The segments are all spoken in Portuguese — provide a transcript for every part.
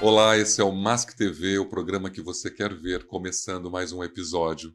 Olá, esse é o Mask TV, o programa que você quer ver, começando mais um episódio.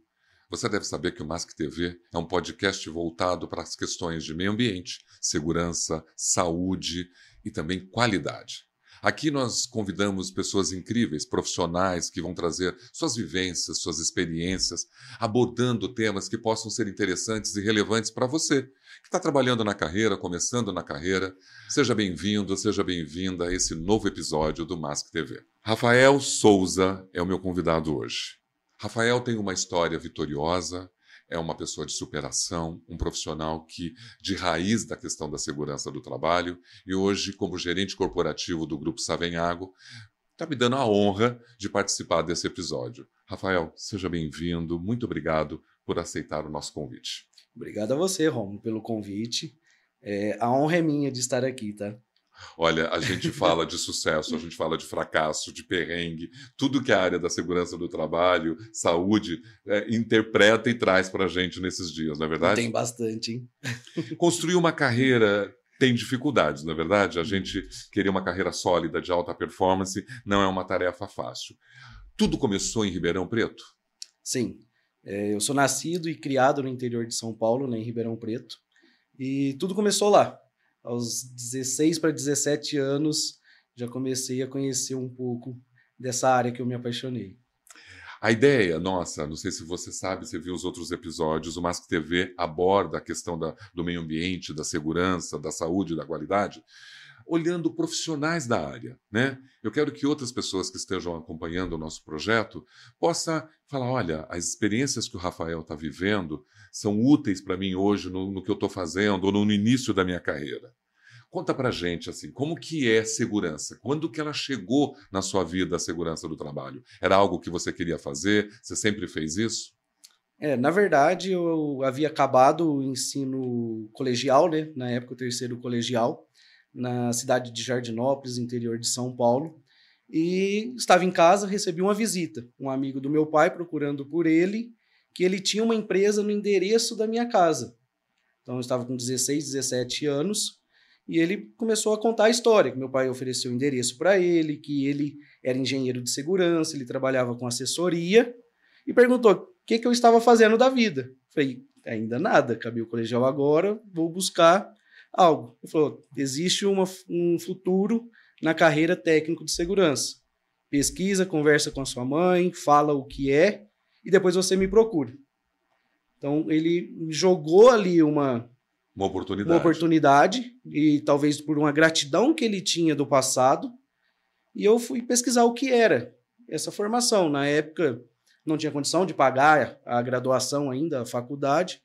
Você deve saber que o Mask TV é um podcast voltado para as questões de meio ambiente, segurança, saúde e também qualidade. Aqui nós convidamos pessoas incríveis, profissionais, que vão trazer suas vivências, suas experiências, abordando temas que possam ser interessantes e relevantes para você, que está trabalhando na carreira, começando na carreira. Seja bem-vindo, seja bem-vinda a esse novo episódio do Mask TV. Rafael Souza é o meu convidado hoje. Rafael tem uma história vitoriosa, é uma pessoa de superação, um profissional que, de raiz da questão da segurança do trabalho, e hoje, como gerente corporativo do Grupo Savenhago, está me dando a honra de participar desse episódio. Rafael, seja bem-vindo, muito obrigado por aceitar o nosso convite. Obrigado a você, Romo, pelo convite. É, a honra é minha de estar aqui, tá? Olha, a gente fala de sucesso, a gente fala de fracasso, de perrengue, tudo que a área da segurança do trabalho, saúde, é, interpreta e traz para a gente nesses dias, não é verdade? Tem bastante, hein? Construir uma carreira tem dificuldades, não é verdade? A gente querer uma carreira sólida, de alta performance, não é uma tarefa fácil. Tudo começou em Ribeirão Preto? Sim. É, eu sou nascido e criado no interior de São Paulo, né, em Ribeirão Preto, e tudo começou lá aos 16 para 17 anos, já comecei a conhecer um pouco dessa área que eu me apaixonei. A ideia, nossa, não sei se você sabe, você viu os outros episódios, o Mask TV aborda a questão da, do meio ambiente, da segurança, da saúde, da qualidade, olhando profissionais da área, né? Eu quero que outras pessoas que estejam acompanhando o nosso projeto possam falar, olha, as experiências que o Rafael está vivendo são úteis para mim hoje no, no que eu estou fazendo ou no, no início da minha carreira. Conta para gente assim, como que é segurança? Quando que ela chegou na sua vida a segurança do trabalho? Era algo que você queria fazer? Você sempre fez isso? É, na verdade, eu havia acabado o ensino colegial, né? Na época, o terceiro colegial, na cidade de Jardinópolis, interior de São Paulo. E estava em casa, recebi uma visita. Um amigo do meu pai procurando por ele que ele tinha uma empresa no endereço da minha casa. Então eu estava com 16, 17 anos e ele começou a contar a história, que meu pai ofereceu o endereço para ele, que ele era engenheiro de segurança, ele trabalhava com assessoria e perguntou o que, que eu estava fazendo da vida. Falei, ainda nada, acabei o colegial agora, vou buscar algo. Ele falou, existe uma, um futuro na carreira técnico de segurança. Pesquisa, conversa com a sua mãe, fala o que é e depois você me procura. Então ele jogou ali uma uma oportunidade. uma oportunidade e talvez por uma gratidão que ele tinha do passado e eu fui pesquisar o que era essa formação. Na época não tinha condição de pagar a graduação ainda, a faculdade.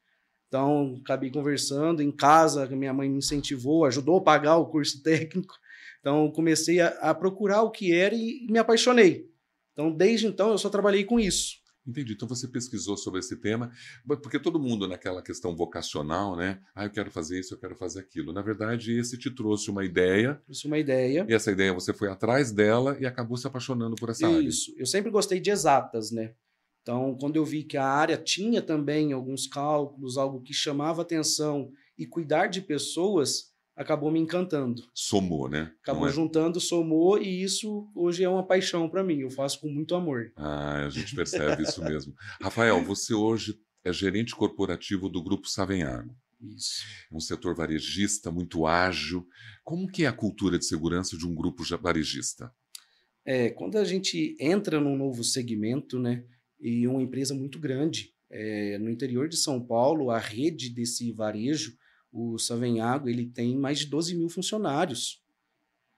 Então, acabei conversando em casa, minha mãe me incentivou, ajudou a pagar o curso técnico. Então, comecei a, a procurar o que era e, me apaixonei. Então, desde então, eu só trabalhei com isso. Entendi. Então você pesquisou sobre esse tema, porque todo mundo naquela questão vocacional, né? Ah, eu quero fazer isso, eu quero fazer aquilo. Na verdade, esse te trouxe uma ideia. Trouxe uma ideia. E essa ideia você foi atrás dela e acabou se apaixonando por essa isso. área. Isso. Eu sempre gostei de exatas, né? Então, quando eu vi que a área tinha também alguns cálculos, algo que chamava atenção e cuidar de pessoas, acabou me encantando. Somou, né? Acabou é? juntando, somou e isso hoje é uma paixão para mim. Eu faço com muito amor. Ah, a gente percebe isso mesmo. Rafael, você hoje é gerente corporativo do Grupo Savenhago. Isso. Um setor varejista muito ágil. Como que é a cultura de segurança de um grupo varejista? É, quando a gente entra num novo segmento, né, e uma empresa muito grande, é, no interior de São Paulo, a rede desse varejo o Savenhago ele tem mais de 12 mil funcionários.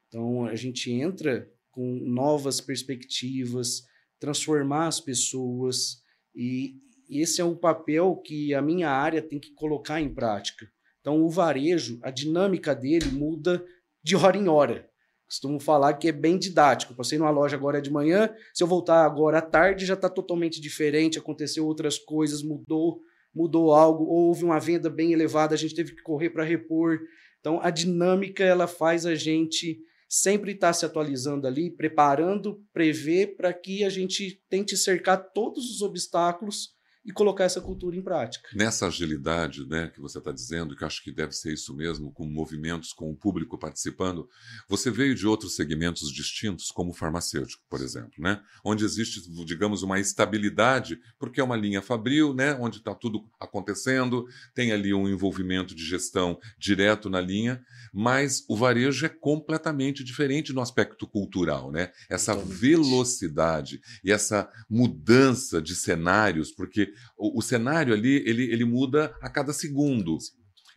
Então a gente entra com novas perspectivas, transformar as pessoas e esse é o papel que a minha área tem que colocar em prática. Então o varejo, a dinâmica dele muda de hora em hora. Costumo falar que é bem didático. Passei numa loja agora de manhã, se eu voltar agora à tarde já está totalmente diferente, aconteceu outras coisas, mudou mudou algo, ou houve uma venda bem elevada, a gente teve que correr para repor. Então, a dinâmica ela faz a gente sempre estar tá se atualizando ali, preparando, prever para que a gente tente cercar todos os obstáculos e colocar essa cultura em prática. Nessa agilidade né, que você está dizendo, que acho que deve ser isso mesmo, com movimentos, com o público participando, você veio de outros segmentos distintos, como o farmacêutico, por exemplo, né, onde existe, digamos, uma estabilidade, porque é uma linha fabril, né, onde está tudo acontecendo, tem ali um envolvimento de gestão direto na linha, mas o varejo é completamente diferente no aspecto cultural, né? Essa velocidade e essa mudança de cenários, porque o, o cenário ali ele, ele muda a cada segundo.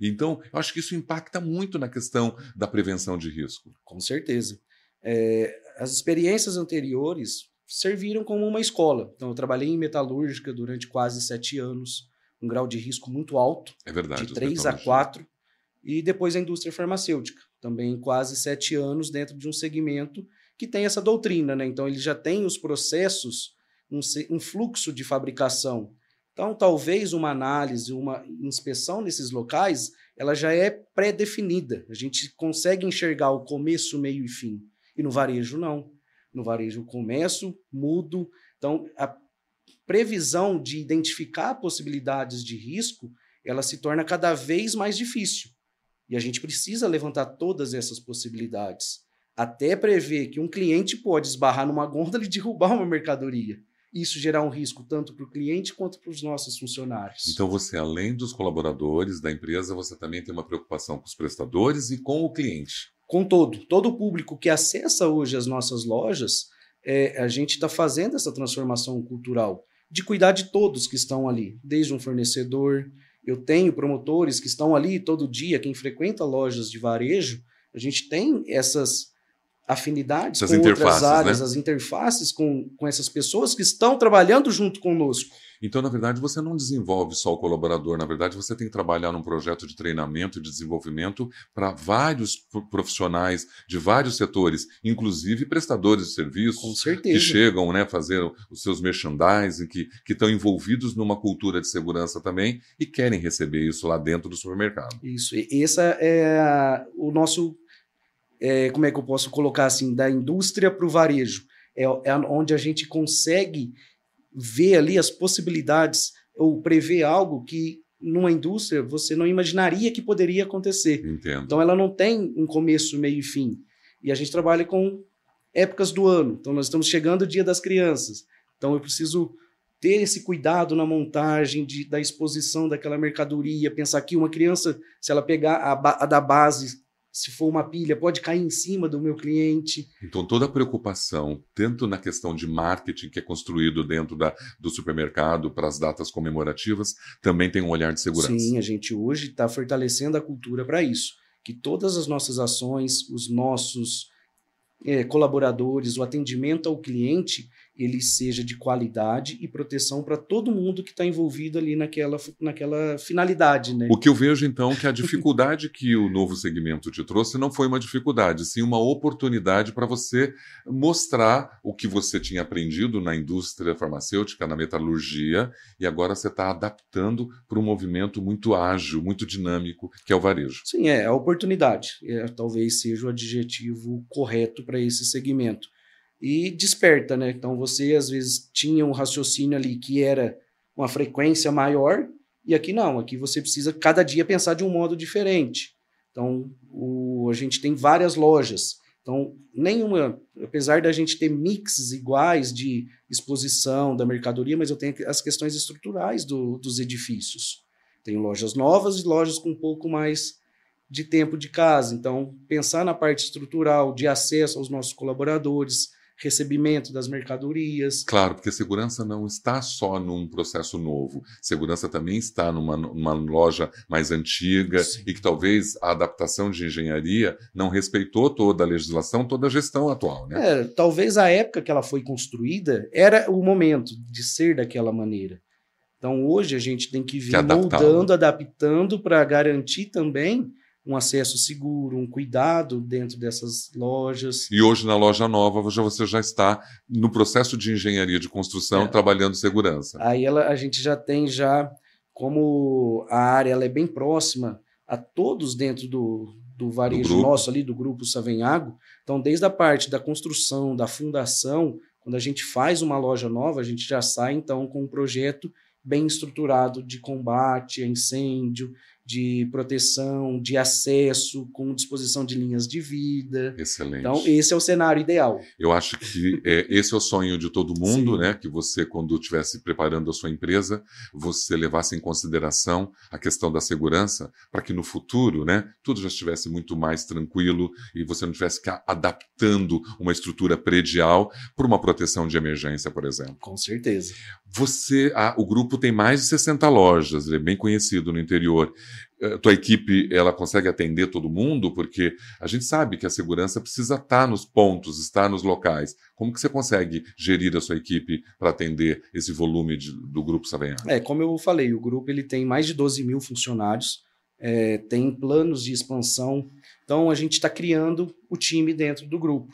Então, eu acho que isso impacta muito na questão da prevenção de risco. Com certeza. É, as experiências anteriores serviram como uma escola. Então, eu trabalhei em metalúrgica durante quase sete anos, um grau de risco muito alto, é verdade, de 3 a 4, e depois a indústria farmacêutica, também quase sete anos dentro de um segmento que tem essa doutrina. Né? Então, ele já tem os processos, um, um fluxo de fabricação então, talvez uma análise, uma inspeção nesses locais, ela já é pré-definida. A gente consegue enxergar o começo, meio e fim. E no varejo, não. No varejo, começo, mudo. Então, a previsão de identificar possibilidades de risco, ela se torna cada vez mais difícil. E a gente precisa levantar todas essas possibilidades. Até prever que um cliente pode esbarrar numa gôndola e derrubar uma mercadoria isso gerar um risco tanto para o cliente quanto para os nossos funcionários. Então você, além dos colaboradores da empresa, você também tem uma preocupação com os prestadores e com o cliente. Com todo. Todo o público que acessa hoje as nossas lojas, é, a gente está fazendo essa transformação cultural de cuidar de todos que estão ali, desde um fornecedor. Eu tenho promotores que estão ali todo dia, quem frequenta lojas de varejo, a gente tem essas afinidades Essas com outras né? áreas, né? as interfaces com, com essas pessoas que estão trabalhando junto conosco. Então, na verdade, você não desenvolve só o colaborador, na verdade, você tem que trabalhar num projeto de treinamento e de desenvolvimento para vários profissionais de vários setores, inclusive prestadores de serviços que chegam né, fazer os seus merchandising, que, que estão envolvidos numa cultura de segurança também e querem receber isso lá dentro do supermercado. Isso, esse é o nosso é, como é que eu posso colocar assim, da indústria para o varejo. É, é onde a gente consegue ver ali as possibilidades ou prever algo que numa indústria você não imaginaria que poderia acontecer. Entendo. Então ela não tem um começo, meio e fim. E a gente trabalha com épocas do ano. Então nós estamos chegando o Dia das Crianças. Então eu preciso ter esse cuidado na montagem de, da exposição daquela mercadoria, pensar que uma criança, se ela pegar a, a da base se for uma pilha, pode cair em cima do meu cliente. Então, toda a preocupação, tanto na questão de marketing que é construído dentro da, do supermercado para as datas comemorativas, também tem um olhar de segurança. Sim, a gente hoje está fortalecendo a cultura para isso. Que todas as nossas ações, os nossos é, colaboradores, o atendimento ao cliente, ele seja de qualidade e proteção para todo mundo que está envolvido ali naquela, naquela finalidade. Né? O que eu vejo, então, é que a dificuldade que o novo segmento te trouxe não foi uma dificuldade, sim uma oportunidade para você mostrar o que você tinha aprendido na indústria farmacêutica, na metalurgia, e agora você está adaptando para um movimento muito ágil, muito dinâmico, que é o varejo. Sim, é a oportunidade. É, talvez seja o adjetivo correto para esse segmento e desperta, né? Então você às vezes tinha um raciocínio ali que era uma frequência maior e aqui não, aqui você precisa cada dia pensar de um modo diferente. Então o, a gente tem várias lojas. Então nenhuma, apesar da gente ter mixes iguais de exposição da mercadoria, mas eu tenho as questões estruturais do, dos edifícios. Tenho lojas novas e lojas com um pouco mais de tempo de casa. Então, pensar na parte estrutural, de acesso aos nossos colaboradores, recebimento das mercadorias. Claro, porque segurança não está só num processo novo. Segurança também está numa, numa loja mais antiga Sim. e que talvez a adaptação de engenharia não respeitou toda a legislação, toda a gestão atual. Né? É, talvez a época que ela foi construída era o momento de ser daquela maneira. Então hoje a gente tem que vir que moldando, adaptando para garantir também um acesso seguro, um cuidado dentro dessas lojas. E hoje na loja nova você já está no processo de engenharia de construção é. trabalhando segurança. Aí ela, a gente já tem já como a área ela é bem próxima a todos dentro do, do varejo do nosso ali do grupo Savenhago. Então desde a parte da construção, da fundação, quando a gente faz uma loja nova, a gente já sai então com um projeto bem estruturado de combate a incêndio, de proteção, de acesso, com disposição de linhas de vida. Excelente. Então, esse é o cenário ideal. Eu acho que é, esse é o sonho de todo mundo, Sim. né? Que você, quando estivesse preparando a sua empresa, você levasse em consideração a questão da segurança, para que no futuro, né, tudo já estivesse muito mais tranquilo e você não tivesse que adaptando uma estrutura predial para uma proteção de emergência, por exemplo. Com certeza. Você, ah, o grupo tem mais de 60 lojas, ele é bem conhecido no interior. A tua equipe ela consegue atender todo mundo? Porque a gente sabe que a segurança precisa estar nos pontos, estar nos locais. Como que você consegue gerir a sua equipe para atender esse volume de, do Grupo Savenhago? É, como eu falei, o grupo ele tem mais de 12 mil funcionários, é, tem planos de expansão. Então a gente está criando o time dentro do grupo.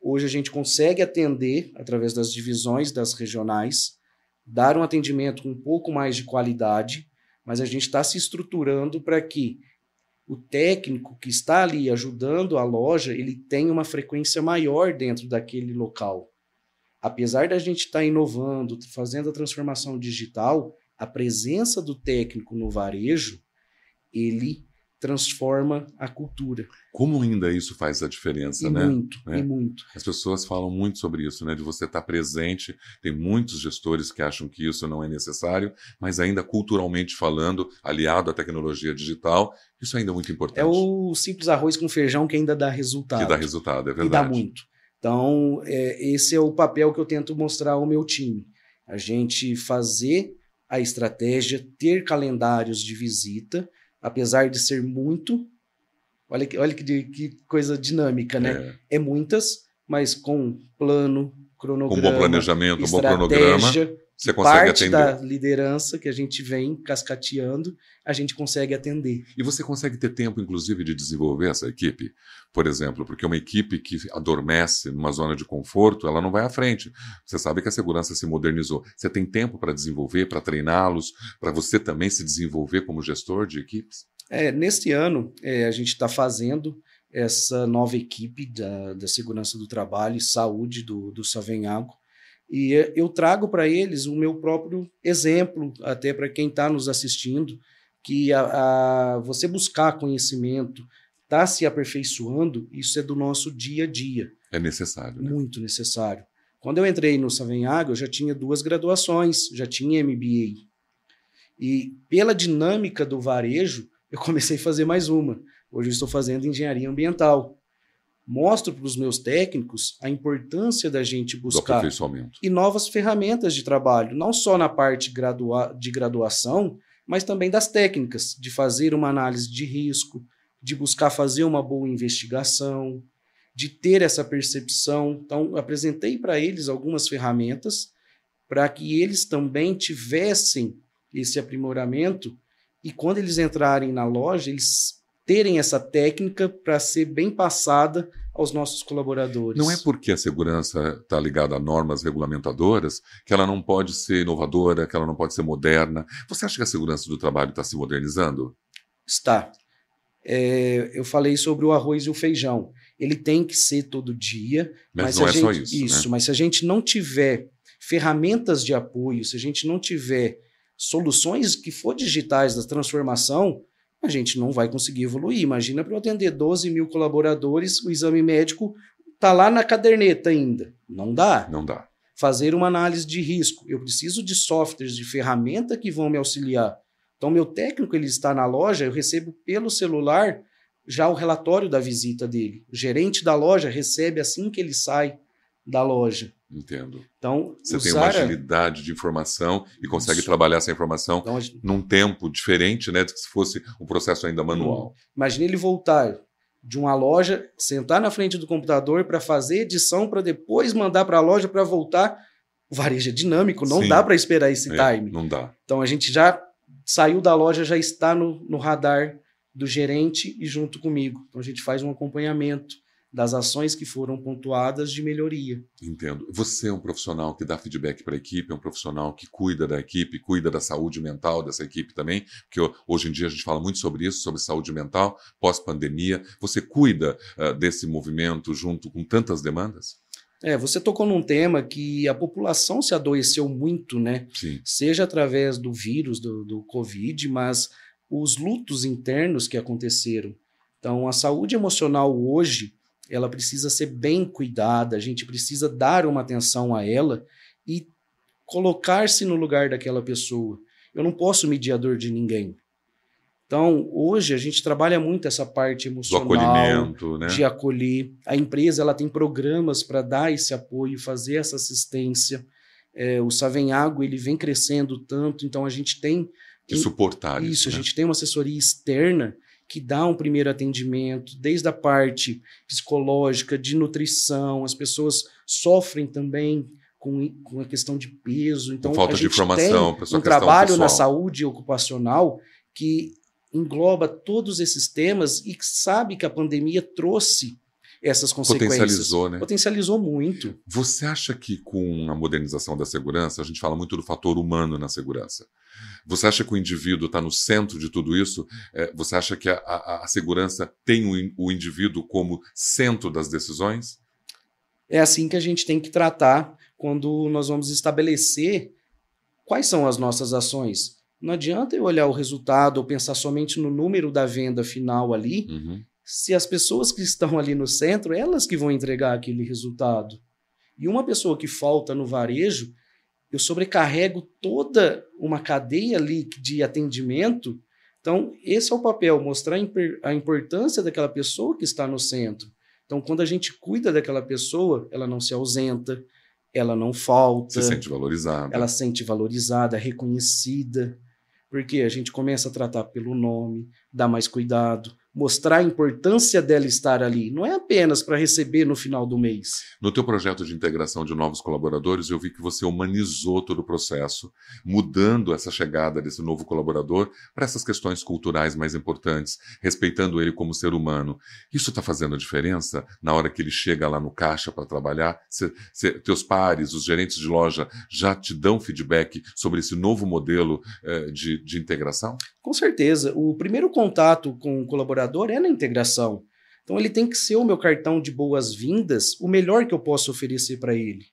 Hoje a gente consegue atender através das divisões das regionais dar um atendimento com um pouco mais de qualidade, mas a gente está se estruturando para que o técnico que está ali ajudando a loja ele tenha uma frequência maior dentro daquele local. Apesar da gente estar tá inovando, fazendo a transformação digital, a presença do técnico no varejo, ele transforma a cultura. Como ainda isso faz a diferença, e né? Muito, é. e muito. As pessoas falam muito sobre isso, né? De você estar presente. Tem muitos gestores que acham que isso não é necessário, mas ainda culturalmente falando, aliado à tecnologia digital, isso ainda é muito importante. É o simples arroz com feijão que ainda dá resultado. Que dá resultado, é verdade. E dá muito. Então, é, esse é o papel que eu tento mostrar ao meu time. A gente fazer a estratégia, ter calendários de visita, apesar de ser muito, olha que, olha que, que coisa dinâmica, né? É. é. muitas, mas com plano, cronograma, com bom planejamento, um bom cronograma, você consegue parte atender. da liderança que a gente vem cascateando, a gente consegue atender. E você consegue ter tempo, inclusive, de desenvolver essa equipe, por exemplo, porque uma equipe que adormece numa zona de conforto, ela não vai à frente. Você sabe que a segurança se modernizou. Você tem tempo para desenvolver, para treiná-los, para você também se desenvolver como gestor de equipes? É, neste ano, é, a gente está fazendo essa nova equipe da, da segurança do trabalho e saúde do, do Savenhago, e eu trago para eles o meu próprio exemplo, até para quem está nos assistindo, que a, a, você buscar conhecimento, está se aperfeiçoando, isso é do nosso dia a dia. É necessário, né? Muito necessário. Quando eu entrei no Savenhago, eu já tinha duas graduações, já tinha MBA. E pela dinâmica do varejo, eu comecei a fazer mais uma. Hoje eu estou fazendo engenharia ambiental mostro para os meus técnicos a importância da gente buscar e novas ferramentas de trabalho, não só na parte gradua de graduação, mas também das técnicas, de fazer uma análise de risco, de buscar fazer uma boa investigação, de ter essa percepção. Então, apresentei para eles algumas ferramentas para que eles também tivessem esse aprimoramento e quando eles entrarem na loja, eles terem essa técnica para ser bem passada aos nossos colaboradores. Não é porque a segurança está ligada a normas regulamentadoras que ela não pode ser inovadora, que ela não pode ser moderna. Você acha que a segurança do trabalho está se modernizando? Está. É, eu falei sobre o arroz e o feijão. Ele tem que ser todo dia. Mas, mas não é gente, só isso. Isso, né? mas se a gente não tiver ferramentas de apoio, se a gente não tiver soluções que for digitais da transformação, a gente não vai conseguir evoluir. Imagina para eu atender 12 mil colaboradores, o exame médico está lá na caderneta ainda. Não dá. Não dá. Fazer uma análise de risco. Eu preciso de softwares, de ferramenta que vão me auxiliar. Então, meu técnico ele está na loja, eu recebo pelo celular já o relatório da visita dele. O gerente da loja recebe assim que ele sai da loja. Entendo. Então, você tem uma agilidade de informação e consegue Isso. trabalhar essa informação então, num tempo diferente, né, do que se fosse um processo ainda manual. Imagine ele voltar de uma loja, sentar na frente do computador para fazer edição, para depois mandar para a loja para voltar. O varejo é dinâmico, não Sim. dá para esperar esse é, time. Não dá. Então a gente já saiu da loja, já está no, no radar do gerente e junto comigo. Então a gente faz um acompanhamento das ações que foram pontuadas de melhoria. Entendo. Você é um profissional que dá feedback para a equipe, é um profissional que cuida da equipe, cuida da saúde mental dessa equipe também, porque hoje em dia a gente fala muito sobre isso, sobre saúde mental, pós-pandemia. Você cuida uh, desse movimento junto com tantas demandas? É, você tocou num tema que a população se adoeceu muito, né? Sim. Seja através do vírus, do, do Covid, mas os lutos internos que aconteceram. Então, a saúde emocional hoje, ela precisa ser bem cuidada, a gente precisa dar uma atenção a ela e colocar-se no lugar daquela pessoa. Eu não posso medir a dor de ninguém. Então, hoje a gente trabalha muito essa parte emocional, Do acolhimento, né? de acolher. A empresa ela tem programas para dar esse apoio, fazer essa assistência. É, o Savenhago ele vem crescendo tanto, então a gente tem De suportar isso, isso. a né? gente tem uma assessoria externa que dá um primeiro atendimento, desde a parte psicológica, de nutrição, as pessoas sofrem também com, com a questão de peso. Então, falta a de gente informação, tem um trabalho na pessoal. saúde ocupacional que engloba todos esses temas e que sabe que a pandemia trouxe essas consequências. Potencializou, né? Potencializou muito. Você acha que com a modernização da segurança, a gente fala muito do fator humano na segurança. Você acha que o indivíduo está no centro de tudo isso? É, você acha que a, a- a segurança tem o, o indivíduo como centro das decisões? É assim que a gente tem que tratar quando nós vamos estabelecer quais são as nossas ações. Não adianta eu olhar o resultado ou pensar somente no número da venda final ali, Uhum. Se as pessoas que estão ali no centro, elas que vão entregar aquele resultado. E uma pessoa que falta no varejo, eu sobrecarrego toda uma cadeia ali de atendimento. Então, esse é o papel, mostrar a importância daquela pessoa que está no centro. Então, quando a gente cuida daquela pessoa, ela não se ausenta, ela não falta Se sente valorizado. ela se sente valorizada, reconhecida, porque a gente começa a tratar pelo nome, dar mais cuidado, mostrar a importância dela estar ali. Não é apenas para receber no final do mês. No teu projeto de integração de novos colaboradores, eu vi que você humanizou todo o processo, mudando essa chegada desse novo colaborador para essas questões culturais mais importantes, respeitando ele como ser humano. Isso está fazendo a diferença na hora que ele chega lá no caixa para trabalhar? Cê- cê- teus pares, os gerentes de loja, já te dão feedback sobre esse novo modelo eh, de, de integração? Com certeza, o primeiro contato com o colaborador é na integração. Então ele tem que ser o meu cartão de boas-vindas, o melhor que eu posso oferecer para ele.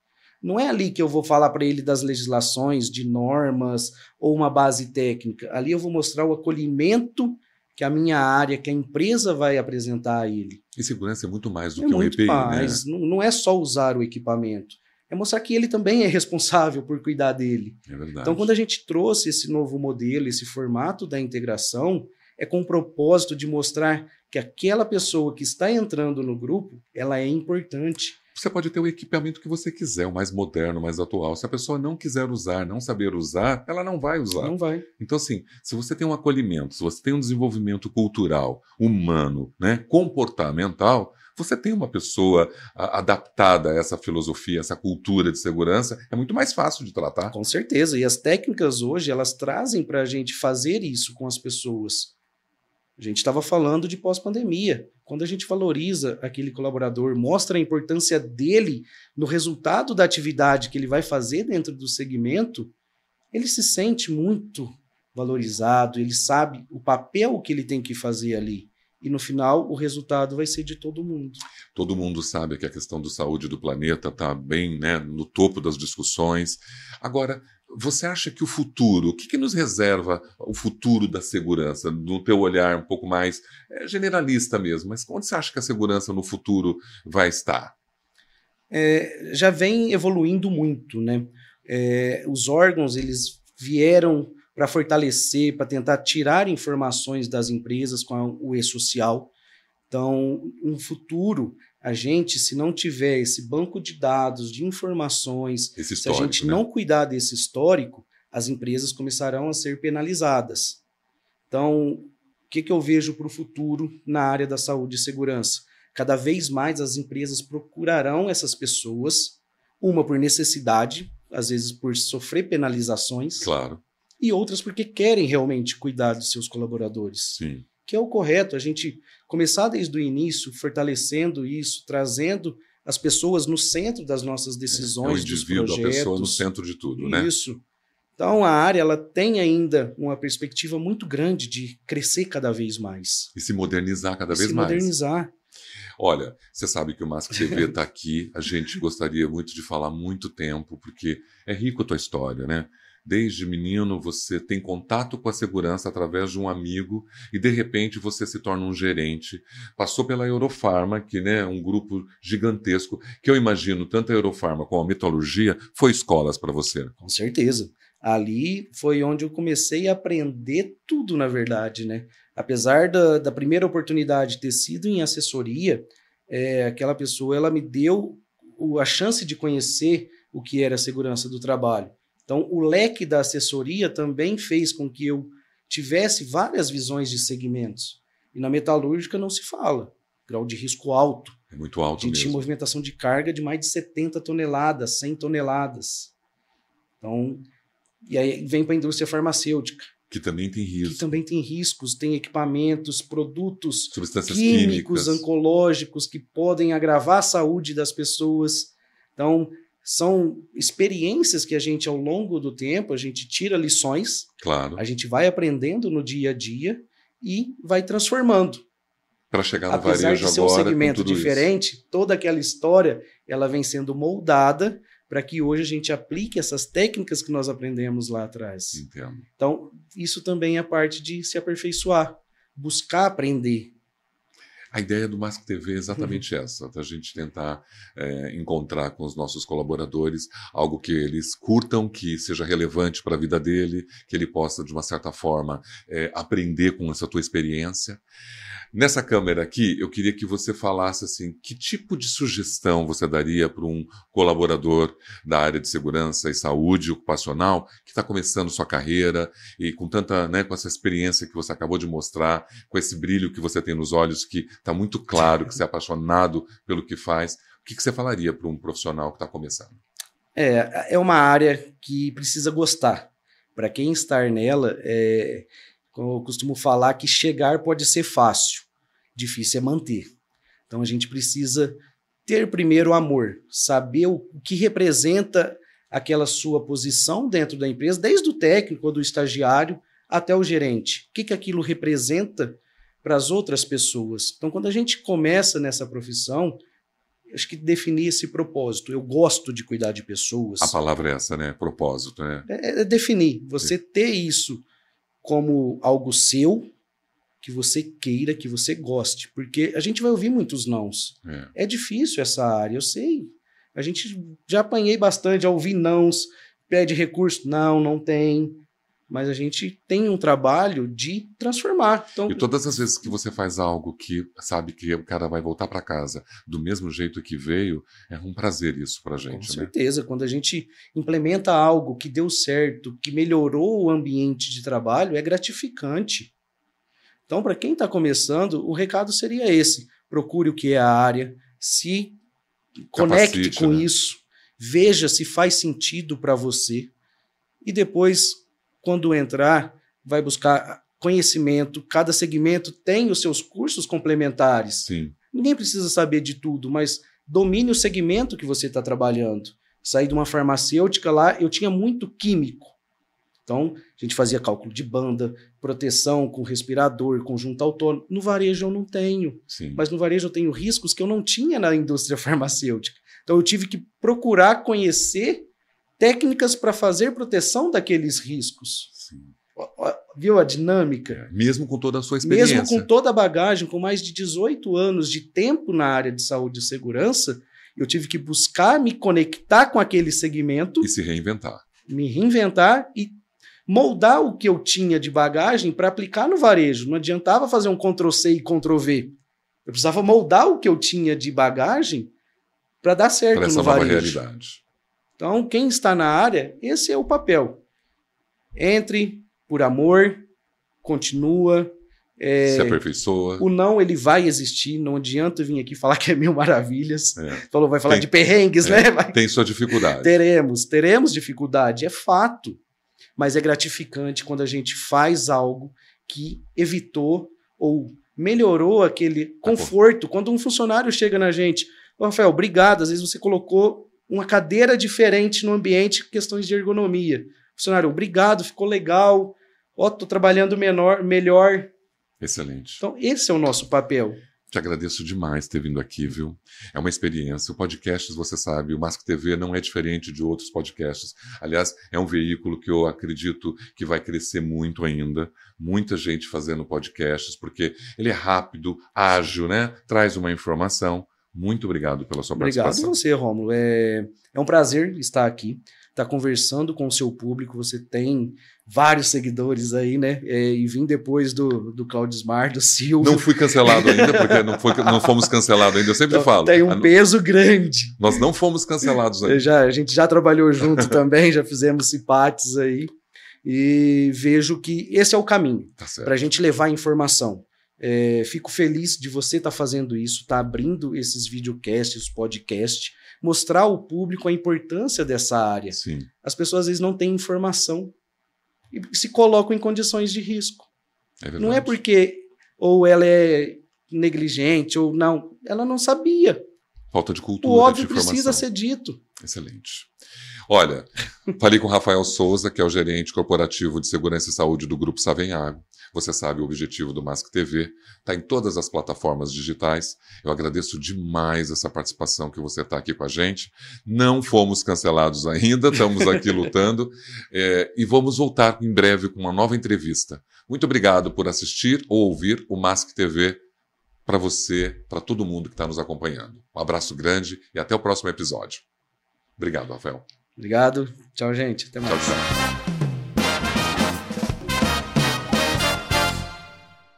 Não é ali que eu vou falar para ele das legislações, de normas ou uma base técnica. Ali eu vou mostrar o acolhimento que a minha área, que a empresa vai apresentar a ele. E segurança é muito mais do é que um EPI, mais. né? Não, não é só usar o equipamento. É mostrar que ele também é responsável por cuidar dele. É verdade. Então, quando a gente trouxe esse novo modelo, esse formato da integração, é com o propósito de mostrar que aquela pessoa que está entrando no grupo, ela é importante. Você pode ter o equipamento que você quiser, o mais moderno, o mais atual. Se a pessoa não quiser usar, não saber usar, ela não vai usar. Não vai. Então, assim, se você tem um acolhimento, se você tem um desenvolvimento cultural, humano, né, comportamental, você tem uma pessoa adaptada a essa filosofia, essa cultura de segurança, é muito mais fácil de tratar. Com certeza. E as técnicas hoje, elas trazem para a gente fazer isso com as pessoas. A gente estava falando de pós-pandemia. Quando a gente valoriza aquele colaborador, mostra a importância dele no resultado da atividade que ele vai fazer dentro do segmento, ele se sente muito valorizado, ele sabe o papel que ele tem que fazer ali. E no final, o resultado vai ser de todo mundo. Todo mundo sabe que a questão da saúde do planeta está bem né, no topo das discussões. Agora, você acha que o futuro, o que, que nos reserva o futuro da segurança, no teu olhar um pouco mais é, generalista mesmo, mas onde você acha que a segurança no futuro vai estar? É, já vem evoluindo muito, né? É, os órgãos eles vieram para fortalecer, para tentar tirar informações das empresas com o e-social. Então, no futuro, a gente, se não tiver esse banco de dados, de informações, se a gente né? não cuidar desse histórico, as empresas começarão a ser penalizadas. Então, o que, que eu vejo para o futuro na área da saúde e segurança? Cada vez mais as empresas procurarão essas pessoas, uma por necessidade, às vezes por sofrer penalizações, Claro, e outras porque querem realmente cuidar dos seus colaboradores sim. que é o correto, a gente começar desde o início, fortalecendo isso, trazendo as pessoas no centro das nossas É o decisões, dos indivíduo, a projetos. pessoa no centro de tudo, né? Isso. Então a área ela tem ainda uma perspectiva muito grande de crescer cada vez mais. E se modernizar cada E vez se mais. modernizar. Olha, você sabe que o Mask TV está aqui. A gente gostaria muito de falar muito tempo, porque é rico a tua história, né? Desde menino você tem contato com a segurança através de um amigo e de repente você se torna um gerente. Passou pela Eurofarma, que né, é um grupo gigantesco, que eu imagino tanto a Eurofarma como a metalurgia foi escolas para você. Com certeza. Ali foi onde eu comecei a aprender tudo, na verdade, né? Apesar da, da primeira oportunidade ter sido em assessoria, é, aquela pessoa ela me deu a chance de conhecer o que era a segurança do trabalho. Então, o leque da assessoria também fez com que eu tivesse várias visões de segmentos. E na metalúrgica não se fala. Grau de risco alto. É muito alto A gente mesmo. tinha movimentação de carga de mais de 70 toneladas, 100 toneladas. Então, e aí vem para a indústria farmacêutica, Que também tem que risco. também tem riscos, tem equipamentos, produtos Substâncias químicos, químicas. oncológicos que podem agravar a saúde das pessoas. Então, são experiências que a gente, ao longo do tempo, a gente tira lições, Claro. a gente vai aprendendo no dia a dia e vai transformando. Para chegar no Apesar varejo de ser um segmento tudo isso. diferente, toda aquela história ela vem sendo moldada para que hoje a gente aplique essas técnicas que nós aprendemos lá atrás. Entendo. Então, isso também é parte de se aperfeiçoar, buscar aprender. A ideia do Mask TV é exatamente Uhum. essa, da gente tentar é, encontrar com os nossos colaboradores algo que eles curtam, que seja relevante para a vida dele, que ele possa, de uma certa forma, é, aprender com essa tua experiência. Nessa câmera aqui, eu queria que você falasse assim, que tipo de sugestão você daria para um colaborador da área de segurança e saúde ocupacional que está começando sua carreira e com tanta, né, com essa experiência que você acabou de mostrar, com esse brilho que você tem nos olhos, que está muito claro que você é apaixonado pelo que faz. O que, que você falaria para um profissional que está começando? É, é uma área que precisa gostar. Para quem estar nela, é, eu costumo falar que chegar pode ser fácil, difícil é manter. Então a gente precisa ter primeiro amor, saber o que representa aquela sua posição dentro da empresa, desde o técnico ou do estagiário até o gerente. O que, que aquilo representa para as outras pessoas. Então, quando a gente começa nessa profissão, acho que definir esse propósito. Eu gosto de cuidar de pessoas. A palavra é essa, né? Propósito, né? É, é definir. Você ter isso como algo seu, que você queira, que você goste. Porque a gente vai ouvir muitos nãos. É. É difícil essa área, eu sei. A gente já apanhei bastante a ouvir nãos, pede recurso, não, não tem. Mas a gente tem um trabalho de transformar. Então, E todas as vezes que você faz algo que sabe que o cara vai voltar para casa do mesmo jeito que veio, é um prazer isso para Com gente, né? certeza, quando a gente implementa algo que deu certo, que melhorou o ambiente de trabalho, é gratificante. Então, para quem está começando, o recado seria esse: procure o que é a área, se conecte Capacite, com né? isso, veja se faz sentido para você e depois, quando entrar, vai buscar conhecimento. Cada segmento tem os seus cursos complementares. Sim. Ninguém precisa saber de tudo, mas domine o segmento que você está trabalhando. Saí de uma farmacêutica lá, eu tinha muito químico. Então, a gente fazia cálculo de banda, proteção com respirador, conjunto autônomo. No varejo eu não tenho, Sim. mas no varejo eu tenho riscos que eu não tinha na indústria farmacêutica. Então, eu tive que procurar conhecer técnicas para fazer proteção daqueles riscos. Sim. Viu a dinâmica? É. Mesmo com toda a sua experiência. Mesmo com toda a bagagem, com mais de 18 anos de tempo na área de saúde e segurança, eu tive que buscar me conectar com aquele segmento, E se reinventar. me reinventar e moldar o que eu tinha de bagagem para aplicar no varejo. Não adiantava fazer um Ctrl C e Ctrl V. Eu precisava moldar o que eu tinha de bagagem para dar certo Para essa no nova varejo. realidade. Então, quem está na área, esse é o papel. Entre por amor, continua. é, Se aperfeiçoa. o não, ele vai existir. Não adianta vir aqui falar que é mil maravilhas. É. Falou, vai falar Tem- de perrengues, é, né? Vai- Tem sua dificuldade. Teremos, teremos dificuldade, é fato. Mas é gratificante quando a gente faz algo que evitou ou melhorou aquele conforto. Quando um funcionário chega na gente, "Ô, Rafael, obrigado. Às vezes você colocou uma cadeira diferente no ambiente, questões de ergonomia. Funcionário, obrigado, ficou legal. Ó, tô trabalhando menor, melhor. Excelente. Então, esse é o nosso papel. Te agradeço demais ter vindo aqui, viu? É uma experiência. O podcast, você sabe, o Mask TV não é diferente de outros podcasts. Aliás, é um veículo que eu acredito que vai crescer muito ainda. Muita gente fazendo podcasts, porque ele é rápido, ágil, né? Traz uma informação. Muito obrigado pela sua Obrigado participação. a você, Rômulo. É, é um prazer estar aqui, estar conversando com o seu público. Você tem vários seguidores aí, né? É, e vim depois do, do Claudio Smar, do Silvio. Não fui cancelado ainda, porque não, foi, não fomos cancelados ainda. Eu sempre Então, falo. Tem um a- peso grande. Nós não fomos cancelados ainda. já, a gente já trabalhou junto também, já fizemos simpates aí. E vejo que esse é o caminho Tá para a gente levar informação. É, fico feliz de você estar fazendo isso, estar abrindo esses videocasts, os podcasts, mostrar ao público a importância dessa área. Sim. As pessoas às vezes não têm informação e se colocam em condições de risco. É. Não é porque ou ela é negligente ou não, ela não sabia. Falta de cultura, O óbvio precisa ser dito. Excelente. Olha, falei com o Rafael Souza, que é o gerente corporativo de segurança e saúde do Grupo Savenhago. Você sabe o objetivo do Mask TV, está em todas as plataformas digitais. Eu agradeço demais essa participação que você está aqui com a gente. Não fomos cancelados ainda, estamos aqui lutando é, e vamos voltar em breve com uma nova entrevista. Muito obrigado por assistir ou ouvir o Mask TV para você, para todo mundo que está nos acompanhando. Um abraço grande e até o próximo episódio. Obrigado, Rafael. Obrigado. Tchau, gente. Até mais. Tchau, tchau.